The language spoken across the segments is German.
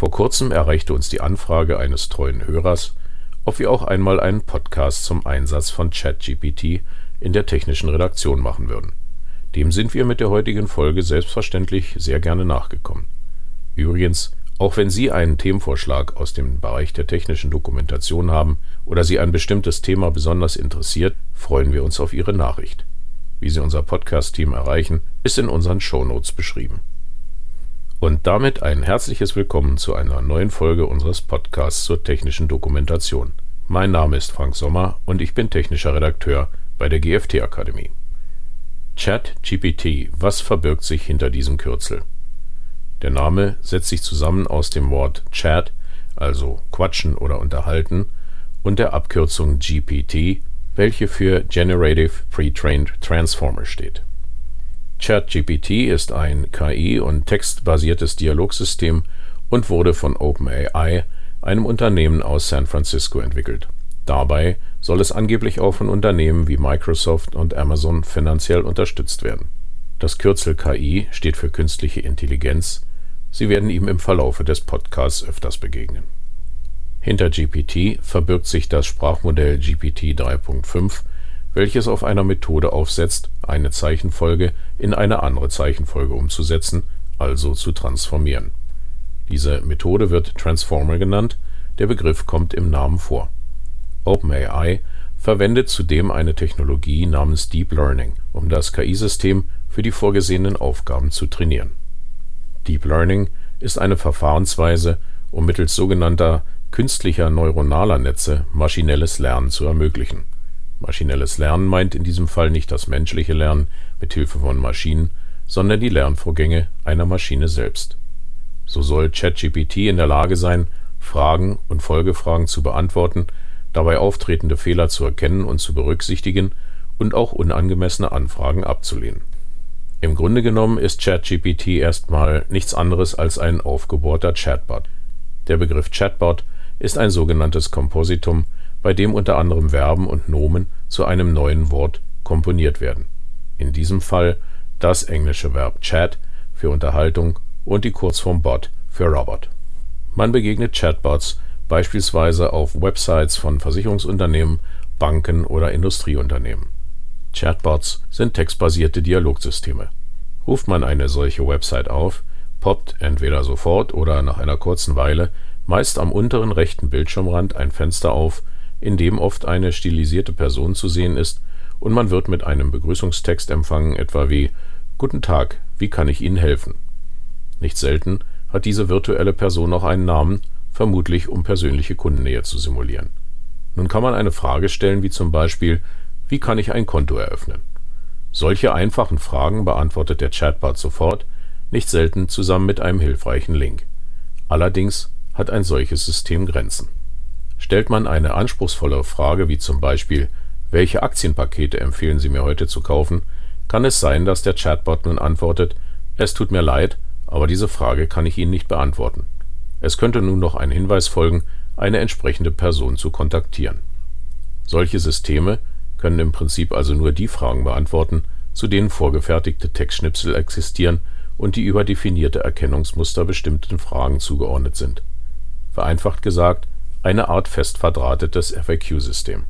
Vor kurzem erreichte uns die Anfrage eines treuen Hörers, ob wir auch einmal einen Podcast zum Einsatz von ChatGPT in der technischen Redaktion machen würden. Dem sind wir mit der heutigen Folge selbstverständlich sehr gerne nachgekommen. Übrigens, auch wenn Sie einen Themenvorschlag aus dem Bereich der technischen Dokumentation haben oder Sie ein bestimmtes Thema besonders interessiert, freuen wir uns auf Ihre Nachricht. Wie Sie unser Podcast-Team erreichen, ist in unseren Shownotes beschrieben. Und damit ein herzliches Willkommen zu einer neuen Folge unseres Podcasts zur technischen Dokumentation. Mein Name ist Frank Sommer und ich bin technischer Redakteur bei der GFT Akademie. ChatGPT, was verbirgt sich hinter diesem Kürzel? Der Name setzt sich zusammen aus dem Wort Chat, also quatschen oder unterhalten, und der Abkürzung GPT, welche für Generative Pre-trained Transformer steht. ChatGPT ist ein KI- und textbasiertes Dialogsystem und wurde von OpenAI, einem Unternehmen aus San Francisco, entwickelt. Dabei soll es angeblich auch von Unternehmen wie Microsoft und Amazon finanziell unterstützt werden. Das Kürzel KI steht für künstliche Intelligenz Sie werden ihm im Verlaufe des Podcasts öfters begegnen. Hinter GPT verbirgt sich das Sprachmodell GPT 3.5, welches auf einer Methode aufsetzt, eine Zeichenfolge in eine andere Zeichenfolge umzusetzen, also zu transformieren. Diese Methode wird Transformer genannt, der Begriff kommt im Namen vor. OpenAI verwendet zudem eine Technologie namens Deep Learning, um das KI-System für die vorgesehenen Aufgaben zu trainieren Deep Learning ist eine Verfahrensweise, um mittels sogenannter künstlicher neuronaler Netze maschinelles Lernen zu ermöglichen. Maschinelles Lernen meint in diesem Fall nicht das menschliche Lernen mit Hilfe von Maschinen, sondern die Lernvorgänge einer Maschine selbst. So soll ChatGPT in der Lage sein, Fragen und Folgefragen zu beantworten, dabei auftretende Fehler zu erkennen und zu berücksichtigen und auch unangemessene Anfragen abzulehnen im Grunde genommen ist ChatGPT erstmal nichts anderes als ein aufgebohrter Chatbot. Der Begriff Chatbot ist ein sogenanntes Kompositum, bei dem unter anderem Verben und Nomen zu einem neuen Wort komponiert werden. In diesem Fall das englische Verb chat für Unterhaltung und die Kurzform bot für Robot. Man begegnet Chatbots beispielsweise auf Websites von Versicherungsunternehmen, Banken oder Industrieunternehmen Chatbots sind textbasierte Dialogsysteme. Ruft man eine solche Website auf, poppt entweder sofort oder nach einer kurzen Weile meist am unteren rechten Bildschirmrand ein Fenster auf, in dem oft eine stilisierte Person zu sehen ist, und man wird mit einem Begrüßungstext empfangen, etwa wie Guten Tag, wie kann ich Ihnen helfen? Nicht selten hat diese virtuelle Person auch einen Namen, vermutlich um persönliche Kundennähe zu simulieren. Nun kann man eine Frage stellen, wie zum Beispiel wie kann ich ein Konto eröffnen? Solche einfachen Fragen beantwortet der Chatbot sofort, nicht selten zusammen mit einem hilfreichen Link. Allerdings hat ein solches System Grenzen. Stellt man eine anspruchsvolle Frage wie zum Beispiel Welche Aktienpakete empfehlen Sie mir heute zu kaufen, kann es sein, dass der Chatbot nun antwortet Es tut mir leid, aber diese Frage kann ich Ihnen nicht beantworten. Es könnte nun noch ein Hinweis folgen, eine entsprechende Person zu kontaktieren. Solche Systeme können im Prinzip also nur die Fragen beantworten, zu denen vorgefertigte Textschnipsel existieren und die über definierte Erkennungsmuster bestimmten Fragen zugeordnet sind. Vereinfacht gesagt, eine Art fest verdrahtetes FAQ-System.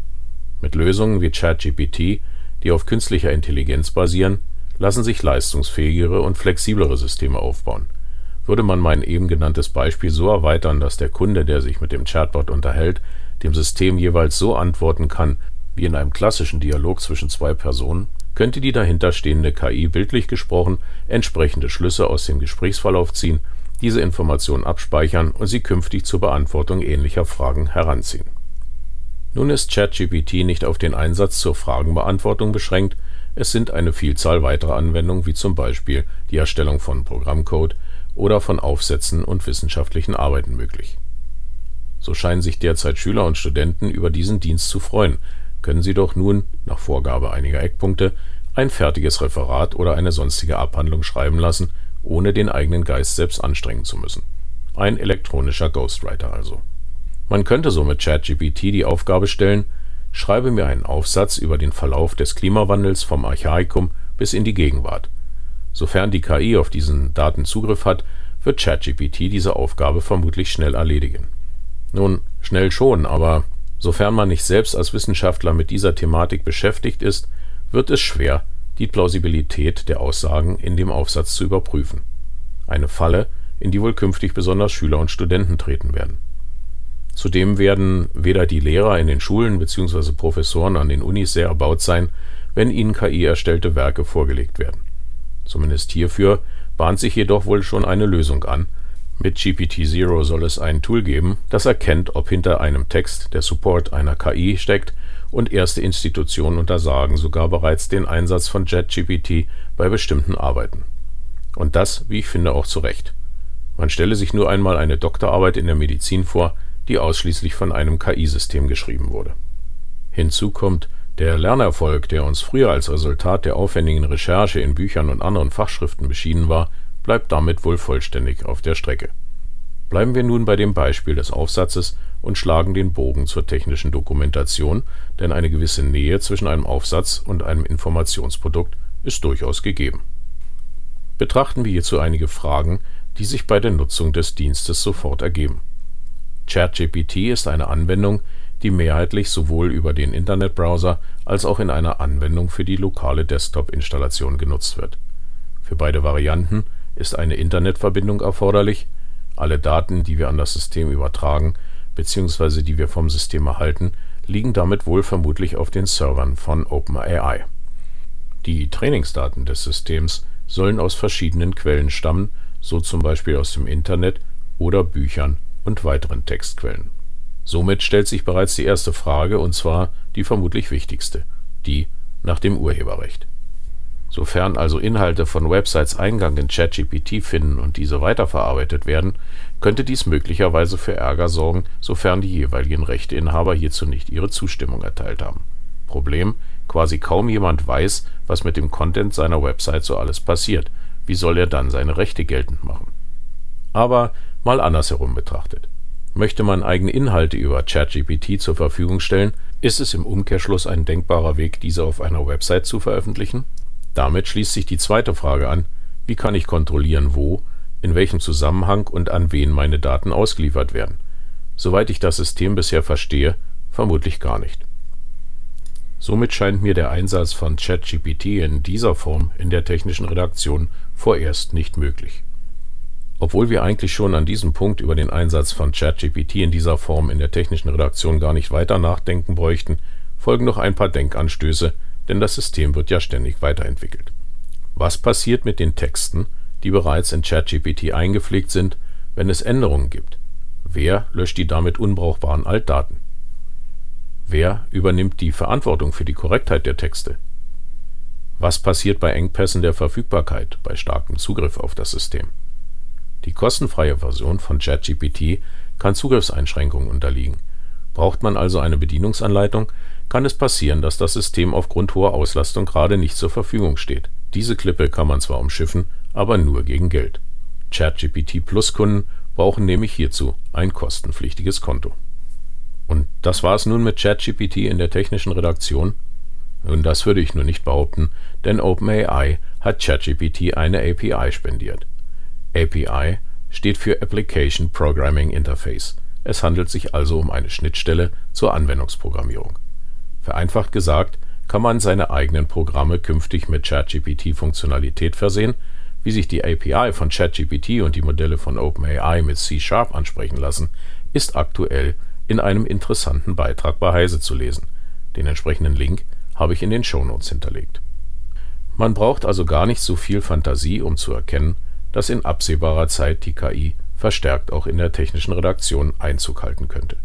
Mit Lösungen wie ChatGPT, die auf künstlicher Intelligenz basieren, lassen sich leistungsfähigere und flexiblere Systeme aufbauen. Würde man mein eben genanntes Beispiel so erweitern, dass der Kunde, der sich mit dem Chatbot unterhält, dem System jeweils so antworten kann, wie in einem klassischen Dialog zwischen zwei Personen, könnte die dahinterstehende KI bildlich gesprochen entsprechende Schlüsse aus dem Gesprächsverlauf ziehen, diese Informationen abspeichern und sie künftig zur Beantwortung ähnlicher Fragen heranziehen. Nun ist ChatGPT nicht auf den Einsatz zur Fragenbeantwortung beschränkt, es sind eine Vielzahl weiterer Anwendungen wie zum Beispiel die Erstellung von Programmcode oder von Aufsätzen und wissenschaftlichen Arbeiten möglich. So scheinen sich derzeit Schüler und Studenten über diesen Dienst zu freuen, können Sie doch nun, nach Vorgabe einiger Eckpunkte, ein fertiges Referat oder eine sonstige Abhandlung schreiben lassen, ohne den eigenen Geist selbst anstrengen zu müssen. Ein elektronischer Ghostwriter also. Man könnte so mit ChatGPT die Aufgabe stellen, schreibe mir einen Aufsatz über den Verlauf des Klimawandels vom Archaikum bis in die Gegenwart. Sofern die KI auf diesen Daten Zugriff hat, wird ChatGPT diese Aufgabe vermutlich schnell erledigen. Nun, schnell schon, aber sofern man nicht selbst als Wissenschaftler mit dieser Thematik beschäftigt ist, wird es schwer, die Plausibilität der Aussagen in dem Aufsatz zu überprüfen. Eine Falle, in die wohl künftig besonders Schüler und Studenten treten werden. Zudem werden weder die Lehrer in den Schulen bzw. Professoren an den Unis sehr erbaut sein, wenn ihnen KI-erstellte Werke vorgelegt werden. Zumindest hierfür bahnt sich jedoch wohl schon eine Lösung an. Mit GPT-0 soll es ein Tool geben, das erkennt, ob hinter einem Text der Support einer KI steckt und erste Institutionen untersagen sogar bereits den Einsatz von JetGPT bei bestimmten Arbeiten. Und das, wie ich finde, auch zu Recht. Man stelle sich nur einmal eine Doktorarbeit in der Medizin vor, die ausschließlich von einem KI-System geschrieben wurde. Hinzu kommt, der Lernerfolg, der uns früher als Resultat der aufwendigen Recherche in Büchern und anderen Fachschriften beschienen war, bleibt damit wohl vollständig auf der Strecke. Bleiben wir nun bei dem Beispiel des Aufsatzes und schlagen den Bogen zur technischen Dokumentation, denn eine gewisse Nähe zwischen einem Aufsatz und einem Informationsprodukt ist durchaus gegeben. Betrachten wir hierzu einige Fragen, die sich bei der Nutzung des Dienstes sofort ergeben. ChatGPT ist eine Anwendung, die mehrheitlich sowohl über den Internetbrowser als auch in einer Anwendung für die lokale Desktop-Installation genutzt wird. Für beide Varianten ist eine Internetverbindung erforderlich, alle Daten, die wir an das System übertragen bzw. die wir vom System erhalten, liegen damit wohl vermutlich auf den Servern von OpenAI. Die Trainingsdaten des Systems sollen aus verschiedenen Quellen stammen, so zum Beispiel aus dem Internet oder Büchern und weiteren Textquellen. Somit stellt sich bereits die erste Frage, und zwar die vermutlich wichtigste, die nach dem Urheberrecht. Sofern also Inhalte von Websites Eingang in ChatGPT finden und diese weiterverarbeitet werden, könnte dies möglicherweise für Ärger sorgen, sofern die jeweiligen Rechteinhaber hierzu nicht ihre Zustimmung erteilt haben. Problem: Quasi kaum jemand weiß, was mit dem Content seiner Website so alles passiert. Wie soll er dann seine Rechte geltend machen? Aber mal andersherum betrachtet. Möchte man eigene Inhalte über ChatGPT zur Verfügung stellen, ist es im Umkehrschluss ein denkbarer Weg, diese auf einer Website zu veröffentlichen? Damit schließt sich die zweite Frage an: Wie kann ich kontrollieren, wo, in welchem Zusammenhang und an wen meine Daten ausgeliefert werden? Soweit ich das System bisher verstehe, vermutlich gar nicht. Somit scheint mir der Einsatz von ChatGPT in dieser Form in der technischen Redaktion vorerst nicht möglich obwohl wir eigentlich schon an diesem Punkt über den Einsatz von ChatGPT in dieser Form in der technischen Redaktion gar nicht weiter nachdenken bräuchten, folgen noch ein paar Denkanstöße, denn das System wird ja ständig weiterentwickelt. Was passiert mit den Texten, die bereits in ChatGPT eingepflegt sind, wenn es Änderungen gibt? Wer löscht die damit unbrauchbaren Altdaten? Wer übernimmt die Verantwortung für die Korrektheit der Texte? Was passiert bei Engpässen der Verfügbarkeit, bei starkem Zugriff auf das System? Die kostenfreie Version von ChatGPT kann Zugriffseinschränkungen unterliegen. Braucht man also eine Bedienungsanleitung, kann es passieren, dass das System aufgrund hoher Auslastung gerade nicht zur Verfügung steht. Diese Klippe kann man zwar umschiffen, aber nur gegen Geld. ChatGPT Plus Kunden brauchen nämlich hierzu ein kostenpflichtiges Konto. Und das war es nun mit ChatGPT in der technischen Redaktion? Nun, das würde ich nur nicht behaupten, denn OpenAI hat ChatGPT eine API spendiert. API steht für Application Programming Interface. Es handelt sich also um eine Schnittstelle zur Anwendungsprogrammierung. Vereinfacht gesagt, kann man seine eigenen Programme künftig mit ChatGPT-Funktionalität versehen. Wie sich die API von ChatGPT und die Modelle von OpenAI mit C-Sharp ansprechen lassen, ist aktuell in einem interessanten Beitrag bei Heise zu lesen. Den entsprechenden Link habe ich in den Shownotes hinterlegt. Man braucht also gar nicht so viel Fantasie, um zu erkennen, dass in absehbarer Zeit die KI verstärkt auch in der technischen Redaktion Einzug halten könnte.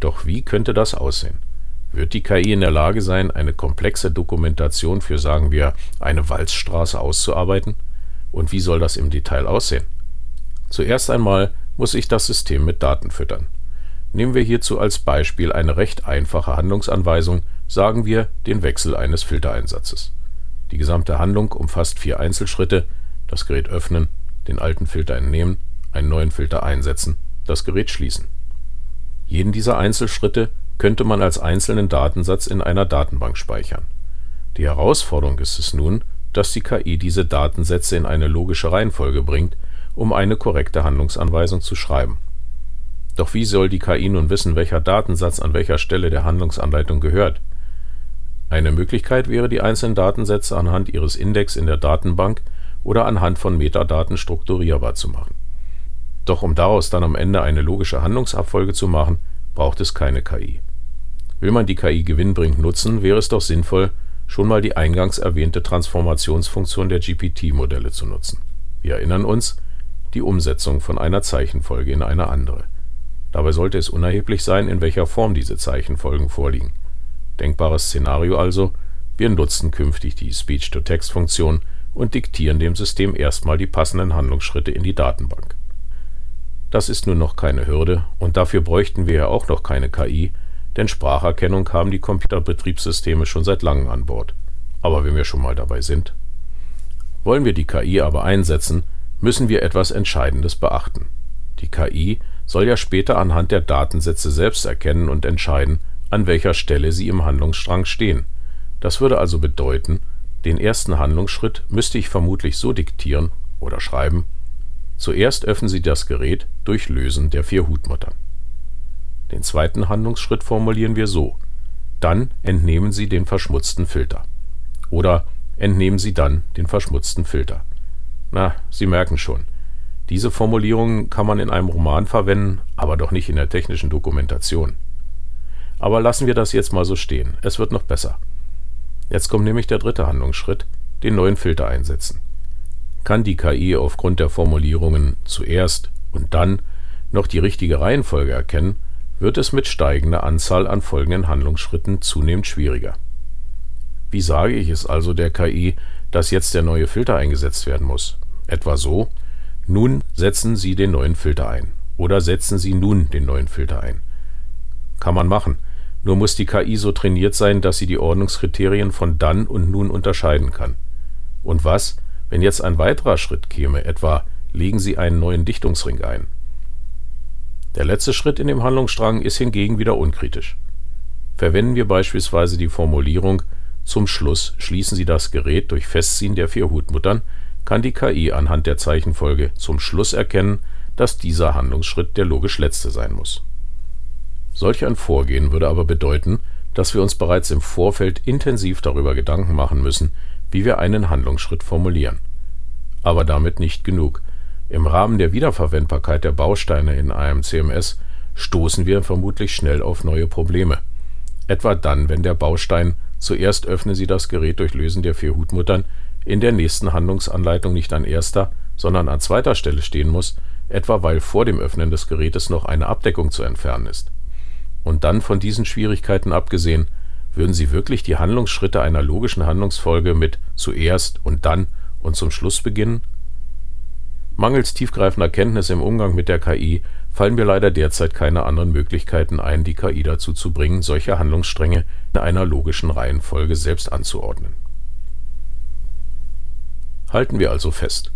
Doch wie könnte das aussehen? Wird die KI in der Lage sein, eine komplexe Dokumentation für, sagen wir, eine Walzstraße auszuarbeiten? Und wie soll das im Detail aussehen? Zuerst einmal muss ich das System mit Daten füttern. Nehmen wir hierzu als Beispiel eine recht einfache Handlungsanweisung, sagen wir den Wechsel eines Filtereinsatzes. Die gesamte Handlung umfasst vier Einzelschritte, das Gerät öffnen, den alten Filter entnehmen, einen neuen Filter einsetzen, das Gerät schließen. Jeden dieser Einzelschritte könnte man als einzelnen Datensatz in einer Datenbank speichern. Die Herausforderung ist es nun, dass die KI diese Datensätze in eine logische Reihenfolge bringt um eine korrekte Handlungsanweisung zu schreiben. Doch wie soll die KI nun wissen, welcher Datensatz an welcher Stelle der Handlungsanleitung gehört? Eine Möglichkeit wäre, die einzelnen Datensätze anhand ihres Index in der Datenbank oder anhand von Metadaten strukturierbar zu machen. Doch um daraus dann am Ende eine logische Handlungsabfolge zu machen, braucht es keine KI. Will man die KI gewinnbringend nutzen, wäre es doch sinnvoll, schon mal die eingangs erwähnte Transformationsfunktion der GPT-Modelle zu nutzen. Wir erinnern uns, die Umsetzung von einer Zeichenfolge in eine andere. Dabei sollte es unerheblich sein, in welcher Form diese Zeichenfolgen vorliegen. Denkbares Szenario also, wir nutzen künftig die Speech-to-Text-Funktion und diktieren dem System erstmal die passenden Handlungsschritte in die Datenbank. Das ist nun noch keine Hürde und dafür bräuchten wir ja auch noch keine KI, denn Spracherkennung haben die Computerbetriebssysteme schon seit langem an Bord. Aber wenn wir schon mal dabei sind. Wollen wir die KI aber einsetzen, müssen wir etwas Entscheidendes beachten. Die KI soll ja später anhand der Datensätze selbst erkennen und entscheiden, an welcher Stelle sie im Handlungsstrang stehen. Das würde also bedeuten, den ersten Handlungsschritt müsste ich vermutlich so diktieren oder schreiben: Zuerst öffnen Sie das Gerät durch Lösen der vier Hutmuttern. Den zweiten Handlungsschritt formulieren wir so: Dann entnehmen Sie den verschmutzten Filter. Oder entnehmen Sie dann den verschmutzten Filter. Na, Sie merken schon. Diese Formulierung kann man in einem Roman verwenden, aber doch nicht in der technischen Dokumentation. Aber lassen wir das jetzt mal so stehen. Es wird noch besser. Jetzt kommt nämlich der dritte Handlungsschritt, den neuen Filter einsetzen. Kann die KI aufgrund der Formulierungen zuerst und dann noch die richtige Reihenfolge erkennen, wird es mit steigender Anzahl an folgenden Handlungsschritten zunehmend schwieriger. Wie sage ich es also der KI, dass jetzt der neue Filter eingesetzt werden muss? Etwa so, nun setzen Sie den neuen Filter ein oder setzen Sie nun den neuen Filter ein. Kann man machen, nur muss die KI so trainiert sein, dass sie die Ordnungskriterien von dann und nun unterscheiden kann. Und was, wenn jetzt ein weiterer Schritt käme, etwa legen Sie einen neuen Dichtungsring ein? Der letzte Schritt in dem Handlungsstrang ist hingegen wieder unkritisch. Verwenden wir beispielsweise die Formulierung zum Schluss schließen Sie das Gerät durch Festziehen der vier Hutmuttern, kann die KI anhand der Zeichenfolge zum Schluss erkennen, dass dieser Handlungsschritt der logisch letzte sein muss Solch ein Vorgehen würde aber bedeuten, dass wir uns bereits im Vorfeld intensiv darüber Gedanken machen müssen, wie wir einen Handlungsschritt formulieren. Aber damit nicht genug. Im Rahmen der Wiederverwendbarkeit der Bausteine in einem CMS stoßen wir vermutlich schnell auf neue Probleme. Etwa dann, wenn der Baustein zuerst öffne Sie das Gerät durch Lösen der vier Hutmuttern in der nächsten Handlungsanleitung nicht an erster, sondern an zweiter Stelle stehen muss, etwa weil vor dem Öffnen des Gerätes noch eine Abdeckung zu entfernen ist und dann von diesen Schwierigkeiten abgesehen, würden Sie wirklich die Handlungsschritte einer logischen Handlungsfolge mit zuerst und dann und zum Schluss beginnen? Mangels tiefgreifender Kenntnisse im Umgang mit der KI fallen mir leider derzeit keine anderen Möglichkeiten ein, die KI dazu zu bringen, solche Handlungsstränge in einer logischen Reihenfolge selbst anzuordnen. Halten wir also fest.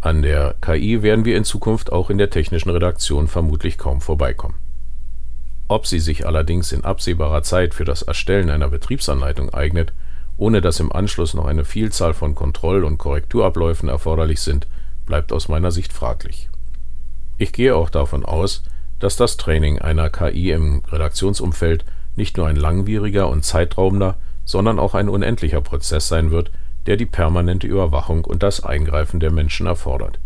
An der KI werden wir in Zukunft auch in der technischen Redaktion vermutlich kaum vorbeikommen. Ob sie sich allerdings in absehbarer Zeit für das Erstellen einer Betriebsanleitung eignet, ohne dass im Anschluss noch eine Vielzahl von Kontroll- und Korrekturabläufen erforderlich sind, bleibt aus meiner Sicht fraglich. Ich gehe auch davon aus, dass das Training einer KI im Redaktionsumfeld nicht nur ein langwieriger und zeitraubender, sondern auch ein unendlicher Prozess sein wird, der die permanente Überwachung und das Eingreifen der Menschen erfordert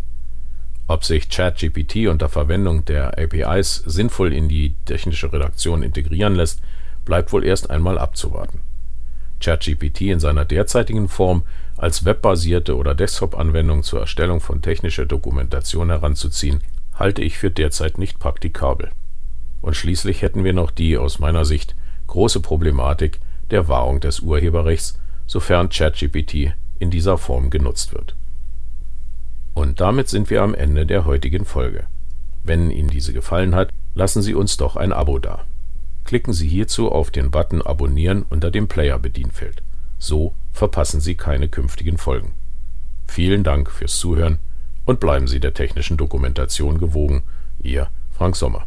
ob sich ChatGPT unter Verwendung der APIs sinnvoll in die technische Redaktion integrieren lässt, bleibt wohl erst einmal abzuwarten. ChatGPT in seiner derzeitigen Form als webbasierte oder Desktop-Anwendung zur Erstellung von technischer Dokumentation heranzuziehen, halte ich für derzeit nicht praktikabel. Und schließlich hätten wir noch die aus meiner Sicht große Problematik der Wahrung des Urheberrechts, sofern ChatGPT in dieser Form genutzt wird und damit sind wir am Ende der heutigen Folge. Wenn Ihnen diese gefallen hat, lassen Sie uns doch ein Abo da. Klicken Sie hierzu auf den Button Abonnieren unter dem Player-Bedienfeld. So verpassen Sie keine künftigen Folgen. Vielen Dank fürs Zuhören und bleiben Sie der technischen Dokumentation gewogen. Ihr Frank Sommer.